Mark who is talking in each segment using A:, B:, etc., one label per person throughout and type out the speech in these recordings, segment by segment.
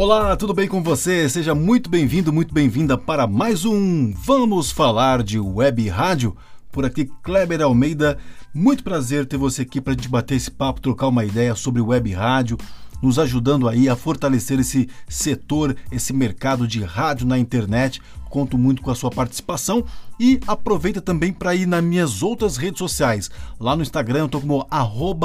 A: Olá, tudo bem com você? Seja muito bem-vindo, muito bem-vinda para mais um Vamos Falar de Web Rádio. Por aqui, Kleber Almeida. Muito prazer ter você aqui para a gente bater esse papo, trocar uma ideia sobre web rádio, nos ajudando aí a fortalecer esse setor, esse mercado de rádio na internet. Conto muito com a sua participação e aproveita também para ir nas minhas outras redes sociais. Lá no Instagram eu estou como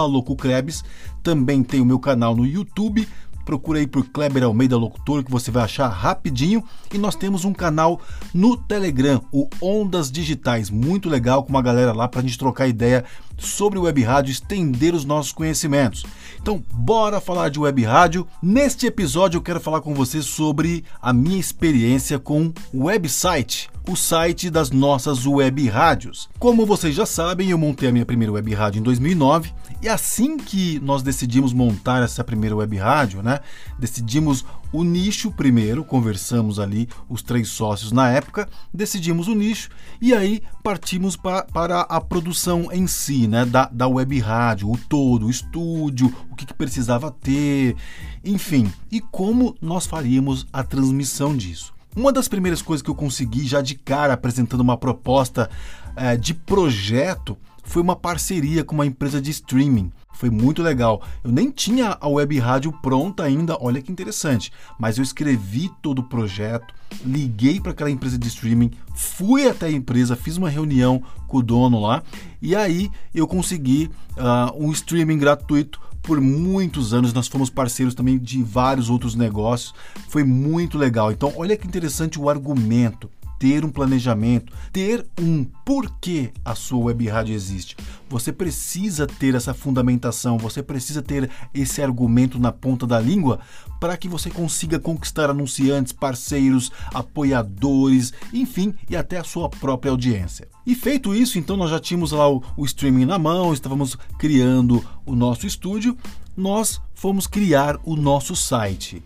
A: @loucocrebs, também tem o meu canal no YouTube procura aí por Kleber Almeida Locutor que você vai achar rapidinho. E nós temos um canal no Telegram, o Ondas Digitais, muito legal com uma galera lá para a gente trocar ideia sobre web rádio, estender os nossos conhecimentos. Então, bora falar de web rádio. Neste episódio eu quero falar com você sobre a minha experiência com website o site das nossas web rádios. Como vocês já sabem, eu montei a minha primeira web rádio em 2009 e assim que nós decidimos montar essa primeira web rádio, né, decidimos o nicho primeiro, conversamos ali os três sócios na época, decidimos o nicho e aí partimos pra, para a produção em si, né, da, da web rádio, o todo, o estúdio, o que, que precisava ter, enfim, e como nós faríamos a transmissão disso. Uma das primeiras coisas que eu consegui já de cara apresentando uma proposta é, de projeto foi uma parceria com uma empresa de streaming. Foi muito legal. Eu nem tinha a web rádio pronta ainda, olha que interessante. Mas eu escrevi todo o projeto, liguei para aquela empresa de streaming, fui até a empresa, fiz uma reunião com o dono lá e aí eu consegui uh, um streaming gratuito por muitos anos. Nós fomos parceiros também de vários outros negócios. Foi muito legal. Então, olha que interessante o argumento ter um planejamento, ter um porquê a sua web rádio existe. Você precisa ter essa fundamentação, você precisa ter esse argumento na ponta da língua para que você consiga conquistar anunciantes, parceiros, apoiadores, enfim, e até a sua própria audiência. E feito isso, então nós já tínhamos lá o, o streaming na mão, estávamos criando o nosso estúdio, nós fomos criar o nosso site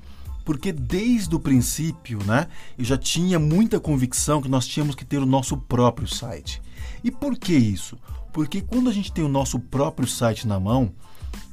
A: porque desde o princípio, né, eu já tinha muita convicção que nós tínhamos que ter o nosso próprio site. E por que isso? Porque quando a gente tem o nosso próprio site na mão,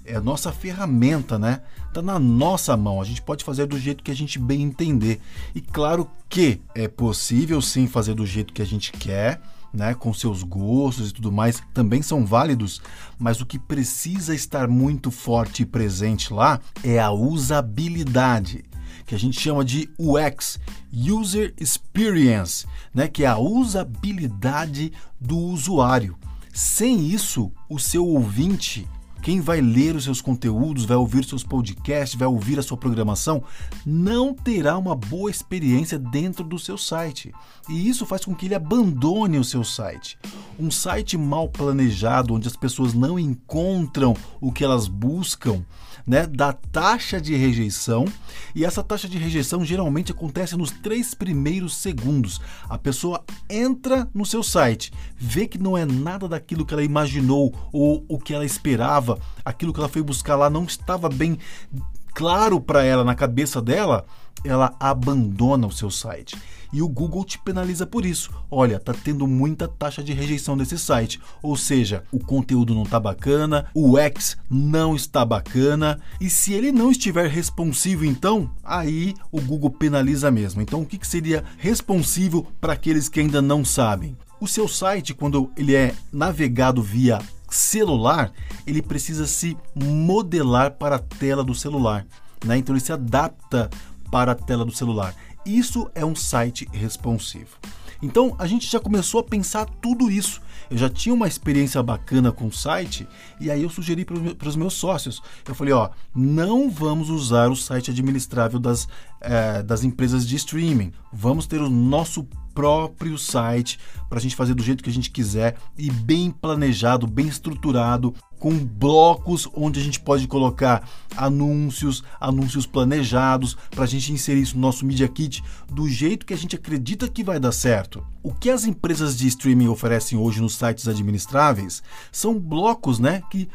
A: é a nossa ferramenta, né? Tá na nossa mão. A gente pode fazer do jeito que a gente bem entender. E claro que é possível sim fazer do jeito que a gente quer, né, com seus gostos e tudo mais, também são válidos, mas o que precisa estar muito forte e presente lá é a usabilidade que a gente chama de UX, User Experience, né, que é a usabilidade do usuário. Sem isso, o seu ouvinte quem vai ler os seus conteúdos, vai ouvir seus podcasts, vai ouvir a sua programação, não terá uma boa experiência dentro do seu site. E isso faz com que ele abandone o seu site. Um site mal planejado, onde as pessoas não encontram o que elas buscam, né, da taxa de rejeição. E essa taxa de rejeição geralmente acontece nos três primeiros segundos. A pessoa entra no seu site, vê que não é nada daquilo que ela imaginou ou o que ela esperava aquilo que ela foi buscar lá não estava bem claro para ela na cabeça dela, ela abandona o seu site. E o Google te penaliza por isso. Olha, tá tendo muita taxa de rejeição desse site. Ou seja, o conteúdo não tá bacana, o X não está bacana. E se ele não estiver responsivo, então, aí o Google penaliza mesmo. Então, o que, que seria responsivo para aqueles que ainda não sabem? O seu site, quando ele é navegado via celular, ele precisa se modelar para a tela do celular. Né? Então ele se adapta para a tela do celular. Isso é um site responsivo. Então a gente já começou a pensar tudo isso. Eu já tinha uma experiência bacana com o site e aí eu sugeri para os meus sócios. Eu falei: ó, não vamos usar o site administrável das, é, das empresas de streaming. Vamos ter o nosso próprio site para a gente fazer do jeito que a gente quiser e bem planejado, bem estruturado, com blocos onde a gente pode colocar anúncios, anúncios planejados, para a gente inserir isso no nosso Media Kit do jeito que a gente acredita que vai dar certo. O que as empresas de streaming oferecem hoje nos sites administráveis são blocos, né, que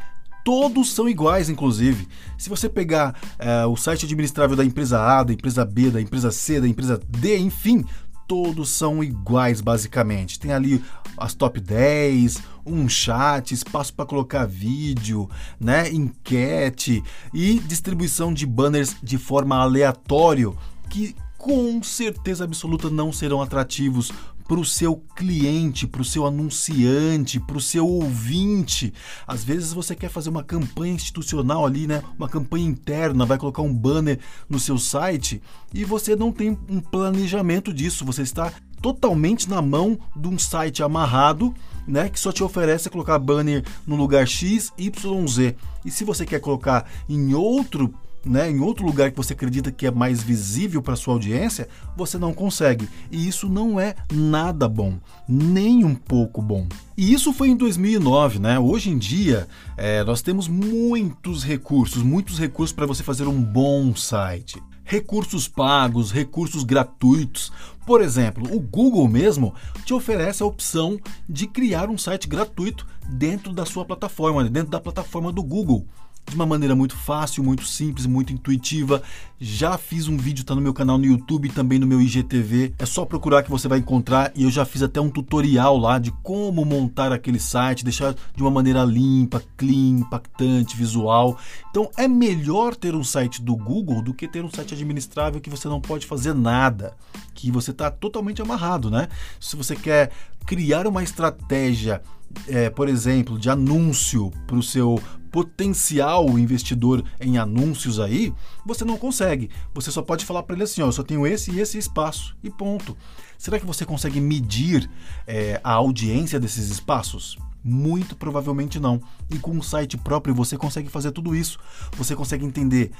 A: todos são iguais, inclusive. Se você pegar é, o site administrável da empresa A, da empresa B, da empresa C, da empresa D, enfim, todos são iguais basicamente. Tem ali as top 10, um chat, espaço para colocar vídeo, né, enquete e distribuição de banners de forma aleatória que com certeza absoluta não serão atrativos para o seu cliente, para o seu anunciante, para o seu ouvinte. Às vezes você quer fazer uma campanha institucional ali, né? Uma campanha interna, vai colocar um banner no seu site e você não tem um planejamento disso. Você está totalmente na mão de um site amarrado, né, que só te oferece colocar banner no lugar X, Y, Z. E se você quer colocar em outro né, em outro lugar que você acredita que é mais visível para sua audiência, você não consegue. E isso não é nada bom, nem um pouco bom. E isso foi em 2009, né? Hoje em dia é, nós temos muitos recursos, muitos recursos para você fazer um bom site. Recursos pagos, recursos gratuitos. Por exemplo, o Google mesmo te oferece a opção de criar um site gratuito dentro da sua plataforma, dentro da plataforma do Google de uma maneira muito fácil, muito simples, muito intuitiva. Já fiz um vídeo, tá no meu canal no YouTube e também no meu IGTV. É só procurar que você vai encontrar e eu já fiz até um tutorial lá de como montar aquele site, deixar de uma maneira limpa, clean, impactante, visual. Então é melhor ter um site do Google do que ter um site administrável que você não pode fazer nada, que você está totalmente amarrado, né? Se você quer criar uma estratégia é, por exemplo, de anúncio para o seu potencial investidor em anúncios aí, você não consegue. Você só pode falar para ele assim: ó, eu só tenho esse e esse espaço e ponto. Será que você consegue medir é, a audiência desses espaços? Muito provavelmente não. E com um site próprio você consegue fazer tudo isso. Você consegue entender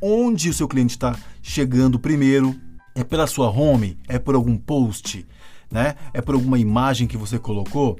A: onde o seu cliente está chegando primeiro. É pela sua home? É por algum post? Né? É por alguma imagem que você colocou?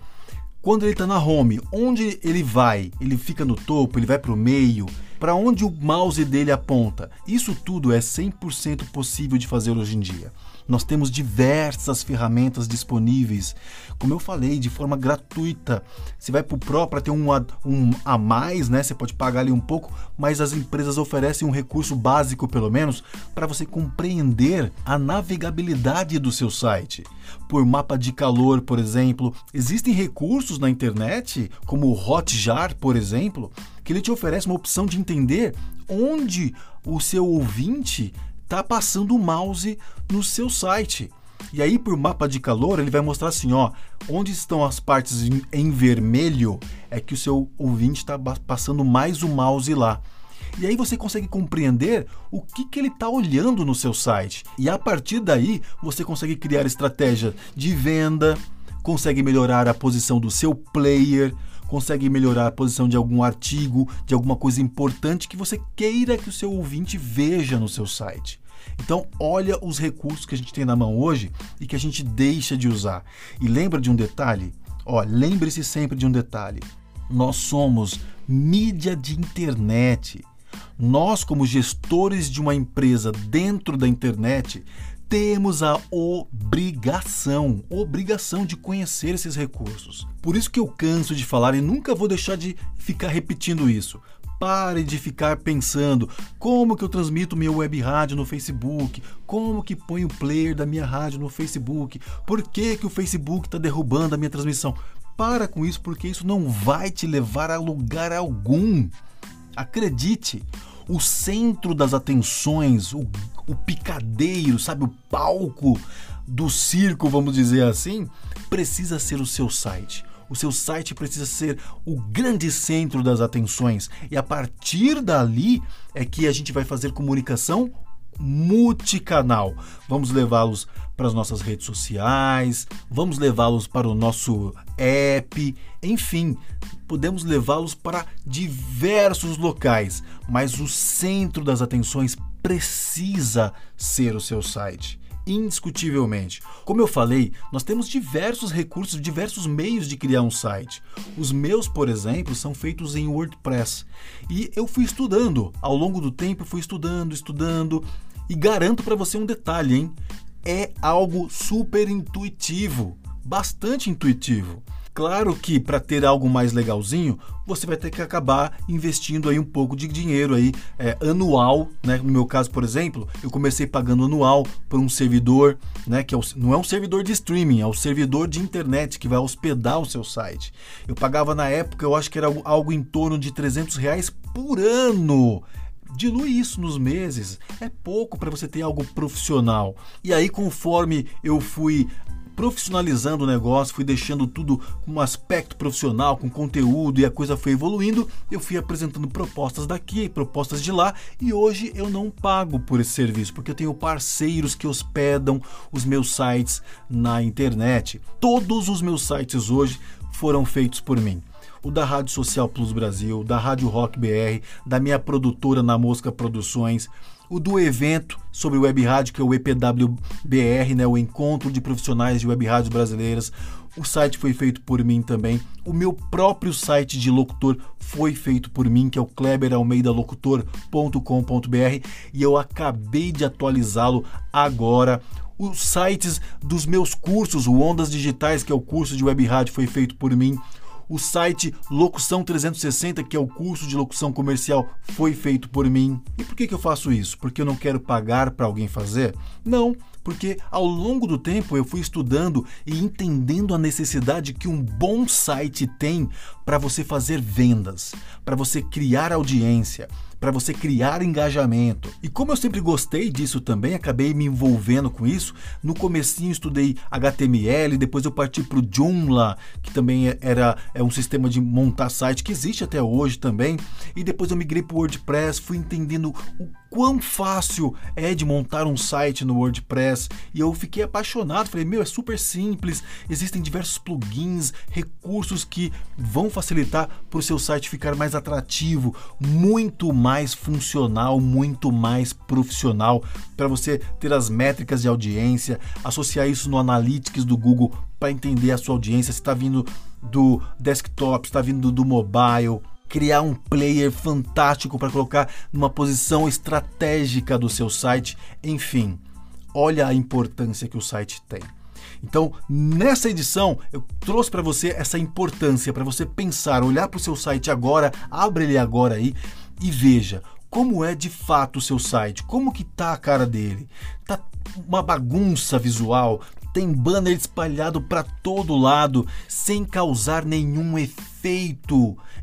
A: Quando ele está na home, onde ele vai? Ele fica no topo, ele vai para o meio? Para onde o mouse dele aponta? Isso tudo é 100% possível de fazer hoje em dia. Nós temos diversas ferramentas disponíveis, como eu falei, de forma gratuita. Você vai para o Pro para ter um a, um a mais, né? Você pode pagar ali um pouco, mas as empresas oferecem um recurso básico, pelo menos, para você compreender a navegabilidade do seu site. Por mapa de calor, por exemplo, existem recursos na internet, como o Hotjar, por exemplo, que ele te oferece uma opção de entender onde o seu ouvinte está passando o mouse no seu site. E aí, por mapa de calor, ele vai mostrar assim: ó, onde estão as partes em, em vermelho é que o seu ouvinte está passando mais o mouse lá. E aí você consegue compreender o que, que ele está olhando no seu site. E a partir daí você consegue criar estratégia de venda, consegue melhorar a posição do seu player, consegue melhorar a posição de algum artigo, de alguma coisa importante que você queira que o seu ouvinte veja no seu site. Então, olha os recursos que a gente tem na mão hoje e que a gente deixa de usar. E lembra de um detalhe? Ó, lembre-se sempre de um detalhe. Nós somos mídia de internet. Nós, como gestores de uma empresa dentro da internet, temos a obrigação, obrigação de conhecer esses recursos. Por isso que eu canso de falar e nunca vou deixar de ficar repetindo isso. Pare de ficar pensando como que eu transmito meu web rádio no Facebook, como que ponho o player da minha rádio no Facebook, por que, que o Facebook está derrubando a minha transmissão. Para com isso, porque isso não vai te levar a lugar algum. Acredite, o centro das atenções, o, o picadeiro, sabe, o palco do circo, vamos dizer assim, precisa ser o seu site. O seu site precisa ser o grande centro das atenções. E a partir dali é que a gente vai fazer comunicação multicanal. Vamos levá-los para as nossas redes sociais, vamos levá-los para o nosso app, enfim, podemos levá-los para diversos locais, mas o centro das atenções precisa ser o seu site indiscutivelmente. Como eu falei, nós temos diversos recursos, diversos meios de criar um site. Os meus, por exemplo, são feitos em WordPress. E eu fui estudando, ao longo do tempo fui estudando, estudando, e garanto para você um detalhe, hein? É algo super intuitivo, bastante intuitivo. Claro que para ter algo mais legalzinho, você vai ter que acabar investindo aí um pouco de dinheiro aí é, anual, né? No meu caso, por exemplo, eu comecei pagando anual por um servidor, né? Que é o, não é um servidor de streaming, é o servidor de internet que vai hospedar o seu site. Eu pagava na época, eu acho que era algo em torno de 300 reais por ano dilui isso nos meses. É pouco para você ter algo profissional. E aí, conforme eu fui profissionalizando o negócio, fui deixando tudo com um aspecto profissional, com conteúdo e a coisa foi evoluindo, eu fui apresentando propostas daqui, propostas de lá e hoje eu não pago por esse serviço porque eu tenho parceiros que hospedam os meus sites na internet. Todos os meus sites hoje foram feitos por mim o da Rádio Social Plus Brasil, da Rádio Rock BR, da minha produtora Na Mosca Produções, o do evento sobre web rádio, que é o EPWBR, né, o Encontro de Profissionais de Web Rádios Brasileiras. O site foi feito por mim também. O meu próprio site de locutor foi feito por mim, que é o kleberalmeidalocutor.com.br, e eu acabei de atualizá-lo agora os sites dos meus cursos, o Ondas Digitais, que é o curso de web rádio, foi feito por mim. O site Locução 360, que é o curso de locução comercial, foi feito por mim. E por que, que eu faço isso? Porque eu não quero pagar para alguém fazer? Não, porque ao longo do tempo eu fui estudando e entendendo a necessidade que um bom site tem para você fazer vendas, para você criar audiência para você criar engajamento. E como eu sempre gostei disso também, acabei me envolvendo com isso. No comecinho estudei HTML, depois eu parti para o Joomla, que também é, era é um sistema de montar site que existe até hoje também. E depois eu migrei para o WordPress, fui entendendo o quão fácil é de montar um site no WordPress e eu fiquei apaixonado. Falei, meu, é super simples, existem diversos plugins, recursos que vão facilitar para o seu site ficar mais atrativo, muito mais funcional, muito mais profissional, para você ter as métricas de audiência, associar isso no Analytics do Google para entender a sua audiência, se está vindo do desktop, está vindo do mobile, criar um player fantástico para colocar numa posição estratégica do seu site, enfim, olha a importância que o site tem. Então, nessa edição, eu trouxe para você essa importância para você pensar, olhar para o seu site agora, abre ele agora aí e veja como é de fato o seu site, como que tá a cara dele. Tá uma bagunça visual, tem banner espalhado para todo lado sem causar nenhum efeito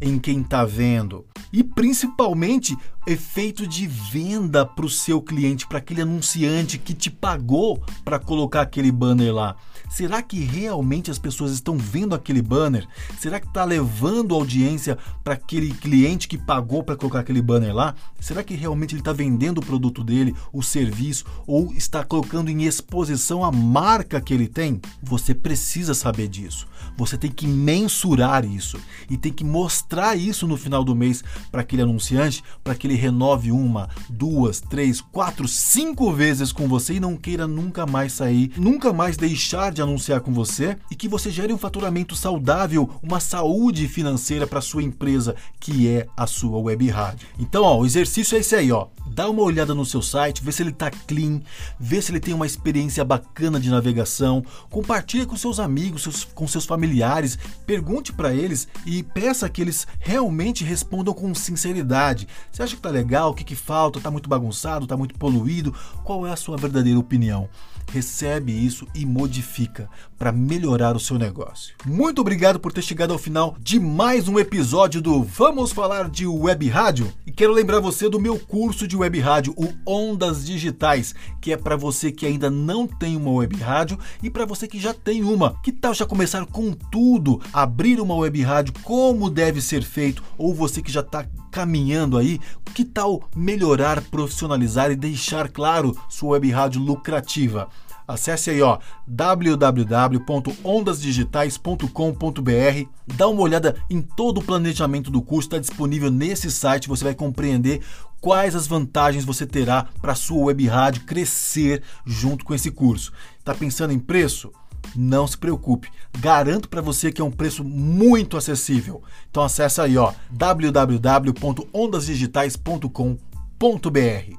A: em quem está vendo. E principalmente efeito de venda para o seu cliente, para aquele anunciante que te pagou para colocar aquele banner lá. Será que realmente as pessoas estão vendo aquele banner? Será que está levando audiência para aquele cliente que pagou para colocar aquele banner lá? Será que realmente ele está vendendo o produto dele, o serviço, ou está colocando em exposição a marca que ele tem? Você precisa saber disso. Você tem que mensurar isso e tem que mostrar isso no final do mês para aquele anunciante, para que ele renove uma, duas, três, quatro, cinco vezes com você e não queira nunca mais sair, nunca mais deixar de anunciar com você e que você gere um faturamento saudável, uma saúde financeira para sua empresa, que é a sua web rádio. Então, ó, o exercício é esse aí, ó. Dá uma olhada no seu site, vê se ele está clean, vê se ele tem uma experiência bacana de navegação, compartilha com seus amigos, seus, com seus familiares, pergunte para eles e peça que eles realmente respondam com sinceridade. Você acha que tá legal? O que, que falta? Tá muito bagunçado? Tá muito poluído? Qual é a sua verdadeira opinião? Recebe isso e modifica para melhorar o seu negócio. Muito obrigado por ter chegado ao final de mais um episódio do Vamos Falar de Web Rádio. E quero lembrar você do meu curso de web rádio, o Ondas Digitais, que é para você que ainda não tem uma web rádio e para você que já tem uma. Que tal já começar com tudo, abrir uma web rádio, como deve ser feito, ou você que já está caminhando aí, que tal melhorar, profissionalizar e deixar claro sua web rádio lucrativa? Acesse aí, ó, www.ondasdigitais.com.br. Dá uma olhada em todo o planejamento do curso, está disponível nesse site. Você vai compreender quais as vantagens você terá para sua web rádio crescer junto com esse curso. Está pensando em preço? Não se preocupe, garanto para você que é um preço muito acessível. Então acessa aí, ó, www.ondasdigitais.com.br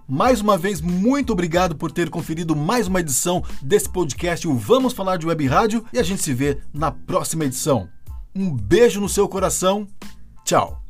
A: mais uma vez, muito obrigado por ter conferido mais uma edição desse podcast, o Vamos Falar de Web Rádio, e a gente se vê na próxima edição. Um beijo no seu coração. Tchau.